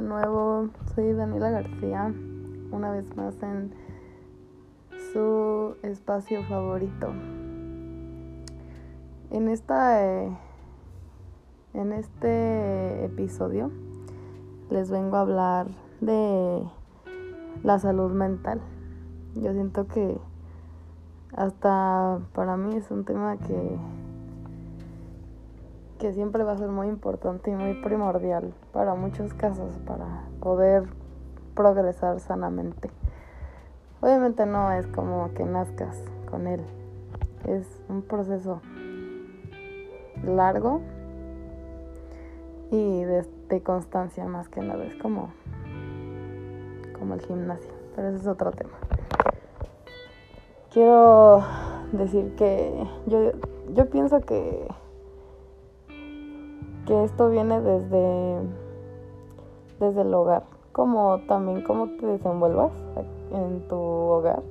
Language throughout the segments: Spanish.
de nuevo, soy Daniela García, una vez más en su espacio favorito. En esta eh, en este episodio les vengo a hablar de la salud mental. Yo siento que hasta para mí es un tema que que siempre va a ser muy importante y muy primordial para muchos casos, para poder progresar sanamente. Obviamente no es como que nazcas con él, es un proceso largo y de, constancia más que nada, es como, como el gimnasio, pero ese es otro tema. Quiero decir que yo, yo pienso que que esto viene desde, desde el hogar, como también cómo te desenvuelvas en tu hogar,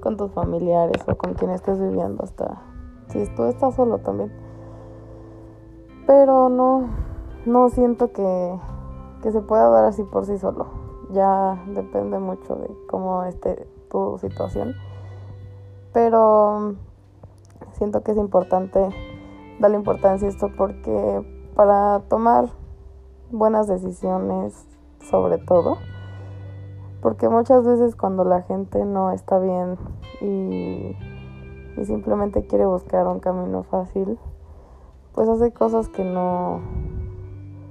con tus familiares o con quien estés viviendo, hasta si tú estás solo también. Pero no, no siento que, que se pueda dar así por sí solo. Ya depende mucho de cómo esté tu situación. Pero siento que es importante darle importancia a esto porque para tomar buenas decisiones sobre todo. Porque muchas veces cuando la gente no está bien y, simplemente quiere buscar un camino fácil, pues hace cosas que no,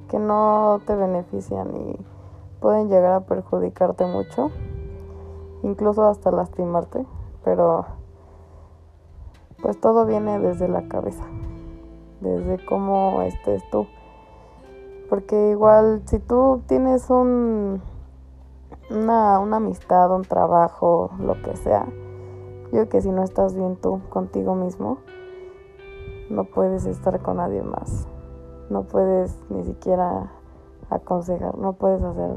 que no te benefician y pueden llegar a perjudicarte mucho, incluso hasta lastimarte, pero pues todo viene desde la cabeza desde cómo estés tú. Porque igual si tú tienes un, una, una amistad, un trabajo, lo que sea, yo que si no estás bien tú contigo mismo, no puedes estar con nadie más. No puedes ni siquiera aconsejar, no puedes hacer,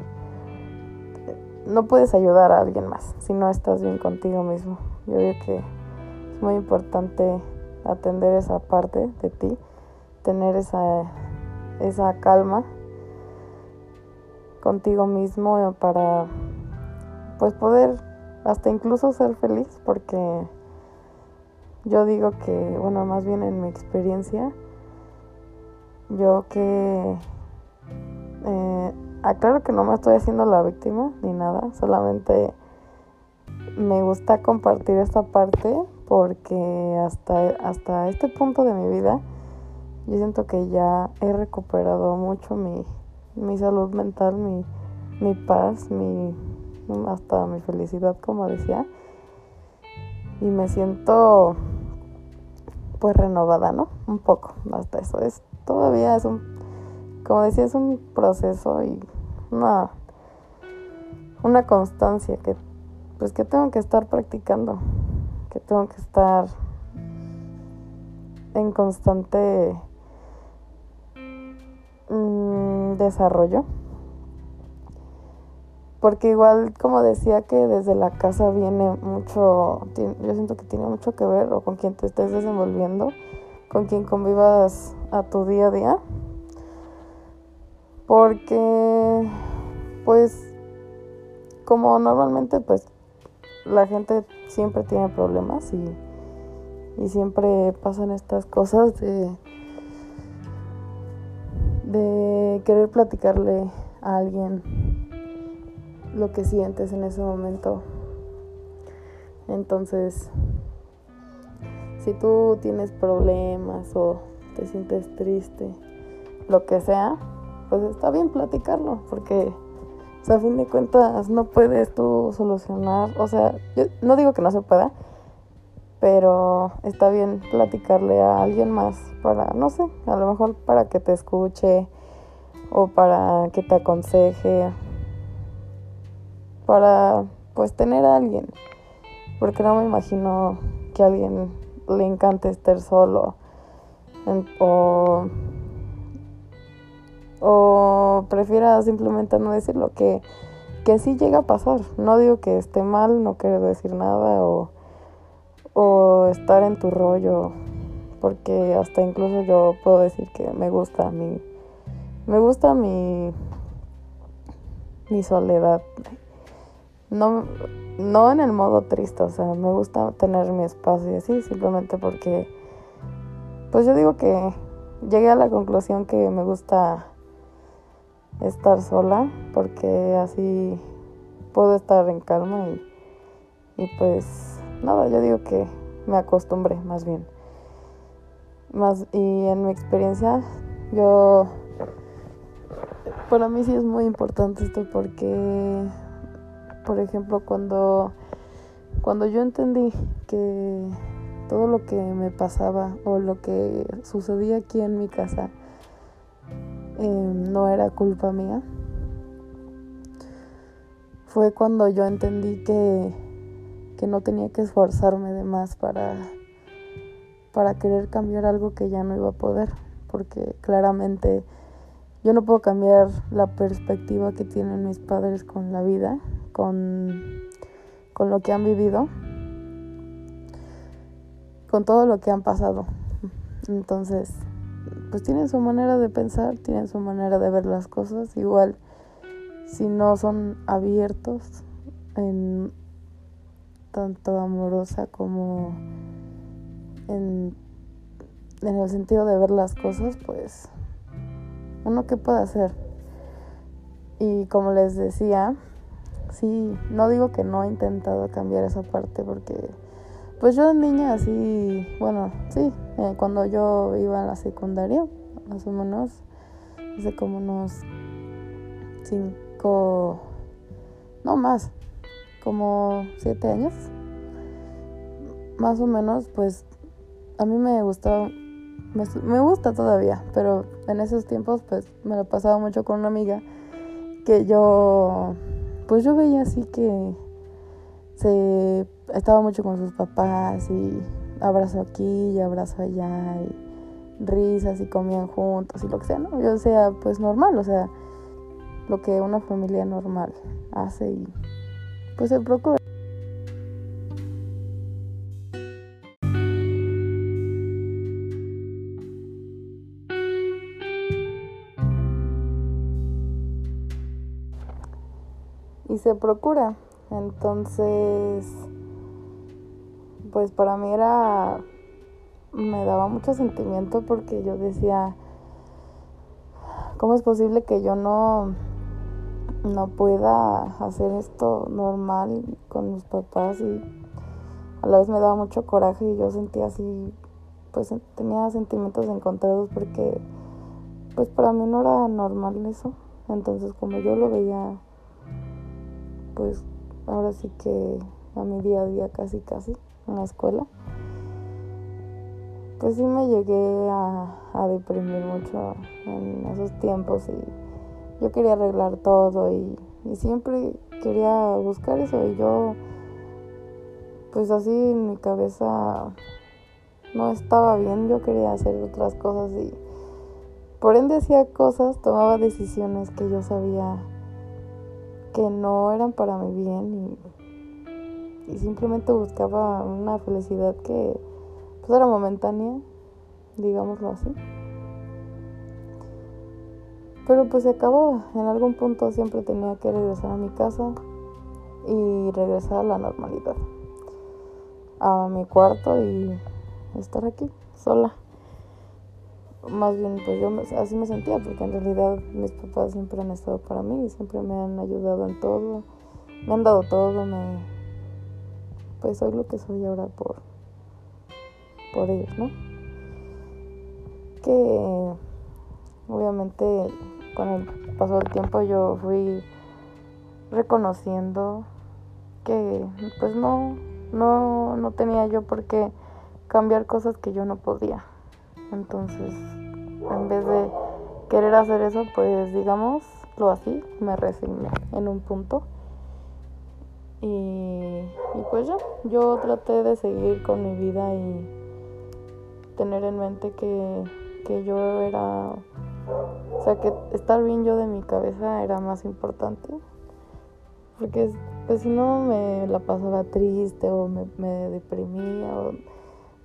no puedes ayudar a alguien más si no estás bien contigo mismo. Yo digo que es muy importante atender esa parte de ti tener esa, esa calma contigo mismo para pues poder hasta incluso ser feliz porque yo digo que bueno más bien en mi experiencia yo que eh, aclaro que no me estoy haciendo la víctima ni nada solamente me gusta compartir esta parte porque hasta, hasta este punto de mi vida yo siento que ya he recuperado mucho mi, mi salud mental, mi, mi paz, mi, hasta mi felicidad, como decía. Y me siento pues renovada, ¿no? Un poco, hasta eso. Es, todavía es un, como decía, es un proceso y una, una constancia que pues que tengo que estar practicando, que tengo que estar en constante Mm, desarrollo. Porque igual, como decía, que desde la casa viene mucho, yo siento que tiene mucho que ver o con quien te estés desenvolviendo, con quien convivas a tu día a día. Porque, pues, como normalmente, pues, la gente siempre tiene problemas y, y siempre pasan estas cosas de de querer platicarle a alguien lo que sientes en ese momento. Entonces, si tú tienes problemas o te sientes triste, lo que sea, pues está bien platicarlo, porque a fin de cuentas no puedes tú solucionar, o sea, yo no digo que no se pueda, pero está bien platicarle a alguien más para, no sé, a lo mejor para que te escuche o para que te aconseje, para pues tener a alguien, porque no me imagino que a alguien le encante estar solo o, o prefiera simplemente no decirlo, que, que sí llega a pasar, no digo que esté mal, no quiero decir nada o o estar en tu rollo, porque hasta incluso yo puedo decir que me gusta mi me gusta mi mi soledad. No, no en el modo triste, o sea, me gusta tener mi espacio y así, simplemente porque, pues yo digo que llegué a la conclusión que me gusta estar sola, porque así puedo estar en calma y, y pues nada, yo digo que me acostumbré más bien. Más, y en mi experiencia, yo, para mí sí es muy importante esto porque, por ejemplo, cuando, cuando yo entendí que todo lo que me pasaba o lo que sucedía aquí en mi casa em, no era culpa mía, fue cuando yo entendí que, que no tenía que esforzarme de más para para querer cambiar algo que ya no iba a poder, porque claramente yo no puedo cambiar la perspectiva que tienen mis padres con la vida, con, con lo que han vivido, con todo lo que han pasado. Entonces, pues tienen su manera de pensar, tienen su manera de ver las cosas, igual si no son abiertos en tanto amorosa como en, el sentido de ver las cosas, pues uno qué puede hacer. Y como les decía, sí, no digo que no he intentado cambiar esa parte porque pues yo de niña así, bueno, sí, eh, cuando yo iba a la secundaria, más o menos, hace como unos cinco, no más, como siete años, más o menos, pues a mí me gustaba, me, gusta todavía, pero en esos tiempos pues me lo pasaba mucho con una amiga que yo, pues yo veía así que se estaba mucho con sus papás y abrazo aquí y abrazo allá y risas y comían juntos y lo que sea, ¿no? Yo sea pues normal, o sea, lo que una familia normal hace y pues se procura. y se procura. Entonces, pues para mí era, me daba mucho sentimiento porque yo decía, ¿cómo es posible que yo no, no pueda hacer esto normal con mis papás? Y a la vez me daba mucho coraje y yo sentía así, pues tenía sentimientos encontrados porque, pues para mí no era normal eso. Entonces, como yo lo veía pues ahora sí que a mi día a día casi casi en la escuela, pues sí me llegué a, deprimir mucho en esos tiempos y yo quería arreglar todo y, y siempre quería buscar eso y yo pues así en mi cabeza no estaba bien, yo quería hacer otras cosas y por ende hacía cosas, tomaba decisiones que yo sabía que no eran para mi bien y, simplemente buscaba una felicidad que pues era momentánea, digámoslo así. Pero pues se acabó, en algún punto siempre tenía que regresar a mi casa y regresar a la normalidad, a mi cuarto y estar aquí sola. Más bien pues yo así me sentía porque en realidad mis papás siempre han estado para mí y siempre me han ayudado en todo me han dado todo me pues soy lo que soy ahora por por ellos no que obviamente con el paso del tiempo yo fui reconociendo que pues no no no tenía yo por qué cambiar cosas que yo no podía entonces, en vez de querer hacer eso, pues digamos, lo así, me resigné en un punto. Y, y pues ya, yo traté de seguir con mi vida y tener en mente que, que yo era, o sea, que estar bien yo de mi cabeza era más importante. Porque pues si no me la pasaba triste o me, me deprimía o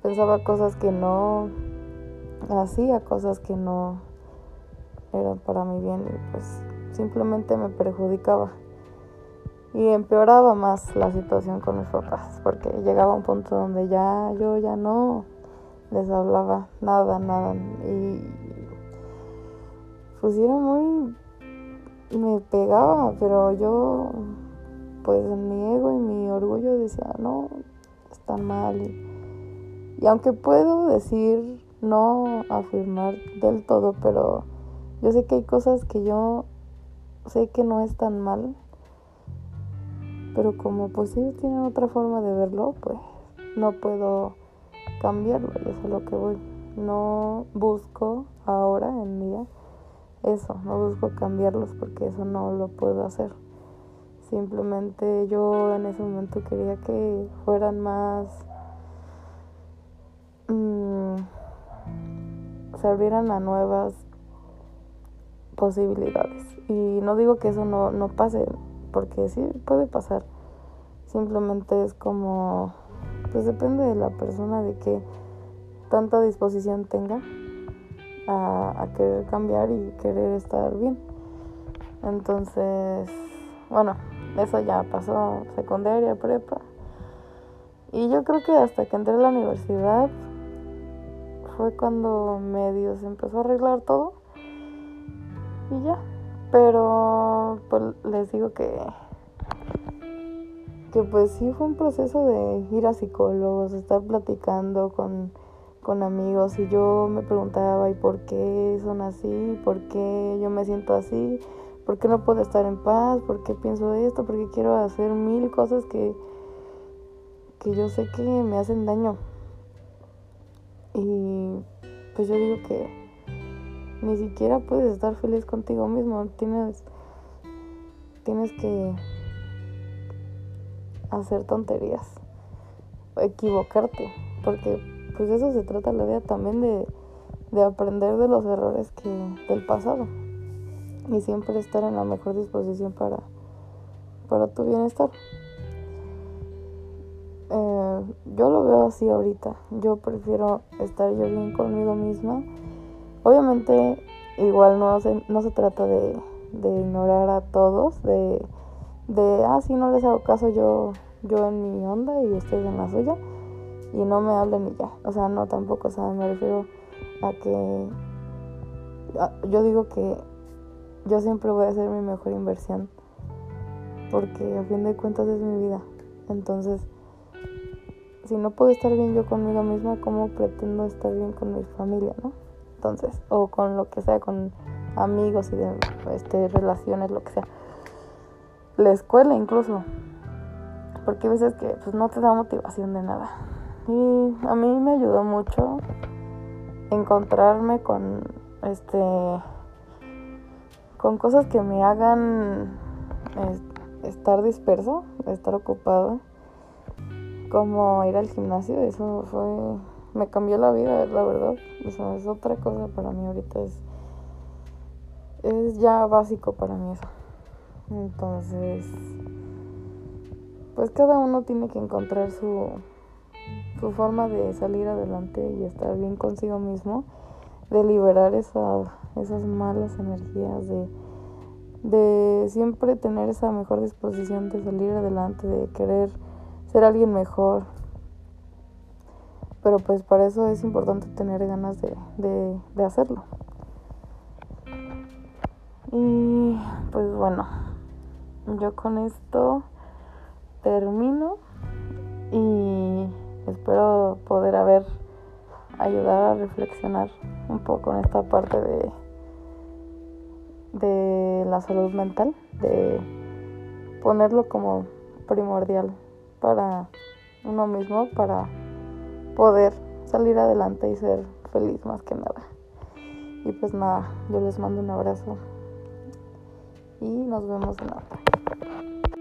pensaba cosas que no hacía cosas que no eran para mi bien y pues simplemente me perjudicaba. Y empeoraba más la situación con mis papás, porque llegaba un punto donde ya yo ya no les hablaba nada, nada. Y pues era muy... me pegaba, pero yo pues mi ego y mi orgullo decía, no, están mal. Y, y aunque puedo decir, no afirmar del todo, pero yo sé que hay cosas que yo sé que no es tan mal, pero como pues ellos tienen otra forma de verlo, pues no puedo cambiarlo, y eso es lo que voy. No busco ahora en día eso, no busco cambiarlos porque eso no lo puedo hacer. Simplemente yo en ese momento quería que fueran más... Mmm, se abrieran a nuevas posibilidades. Y no digo que eso no, no pase, porque sí puede pasar. Simplemente es como, pues depende de la persona de que tanta disposición tenga a, querer cambiar y querer estar bien. Entonces, bueno, eso ya pasó secundaria, prepa. Y yo creo que hasta que entré a la universidad fue cuando medio se empezó a arreglar todo. Y ya. Pero pues les digo que que pues sí fue un proceso de ir a psicólogos, estar platicando con, con amigos y yo me preguntaba, ¿y por qué son así? ¿Por qué yo me siento así? ¿Por qué no puedo estar en paz? ¿Por qué pienso esto? ¿Por qué quiero hacer mil cosas que, que yo sé que me hacen daño? Y pues yo digo que ni siquiera puedes estar feliz contigo mismo. Tienes, tienes que hacer tonterías, equivocarte, porque pues eso se trata la vida también de, de aprender de los errores que del pasado y siempre estar en la mejor disposición para, para tu bienestar. Eh, yo lo veo así ahorita. Yo prefiero estar yo bien conmigo misma. Obviamente, igual no se, no se trata de, de ignorar a todos, de, de, ah, si no les hago caso yo, yo en mi onda y ustedes en la suya, y no me hablen y ya. O sea, no tampoco, o sea, me refiero a que yo digo que yo siempre voy a hacer mi mejor inversión, porque a fin de cuentas es mi vida. Entonces, si no puedo estar bien yo conmigo misma, ¿cómo pretendo estar bien con mi familia, no? Entonces, o con lo que sea, con amigos y de este, relaciones, lo que sea. La escuela incluso. Porque a veces que pues, no te da motivación de nada. Y a mí me ayudó mucho encontrarme con este con cosas que me hagan estar disperso, estar ocupado como ir al gimnasio, eso fue, me cambió la vida, la verdad. Eso es otra cosa para mí ahorita, es, es ya básico para mí eso. Entonces, pues cada uno tiene que encontrar su, su forma de salir adelante y estar bien consigo mismo, de liberar esa, esas malas energías, de, siempre tener esa mejor disposición de salir adelante, de querer ser alguien mejor. Pero pues para eso es importante tener ganas de, de, hacerlo. Y pues bueno, yo con esto termino y espero poder haber ayudar a reflexionar un poco en esta parte de de la salud mental, de ponerlo como primordial para uno mismo, para poder salir adelante y ser feliz más que nada. Y pues nada, yo les mando un abrazo y nos vemos en otra.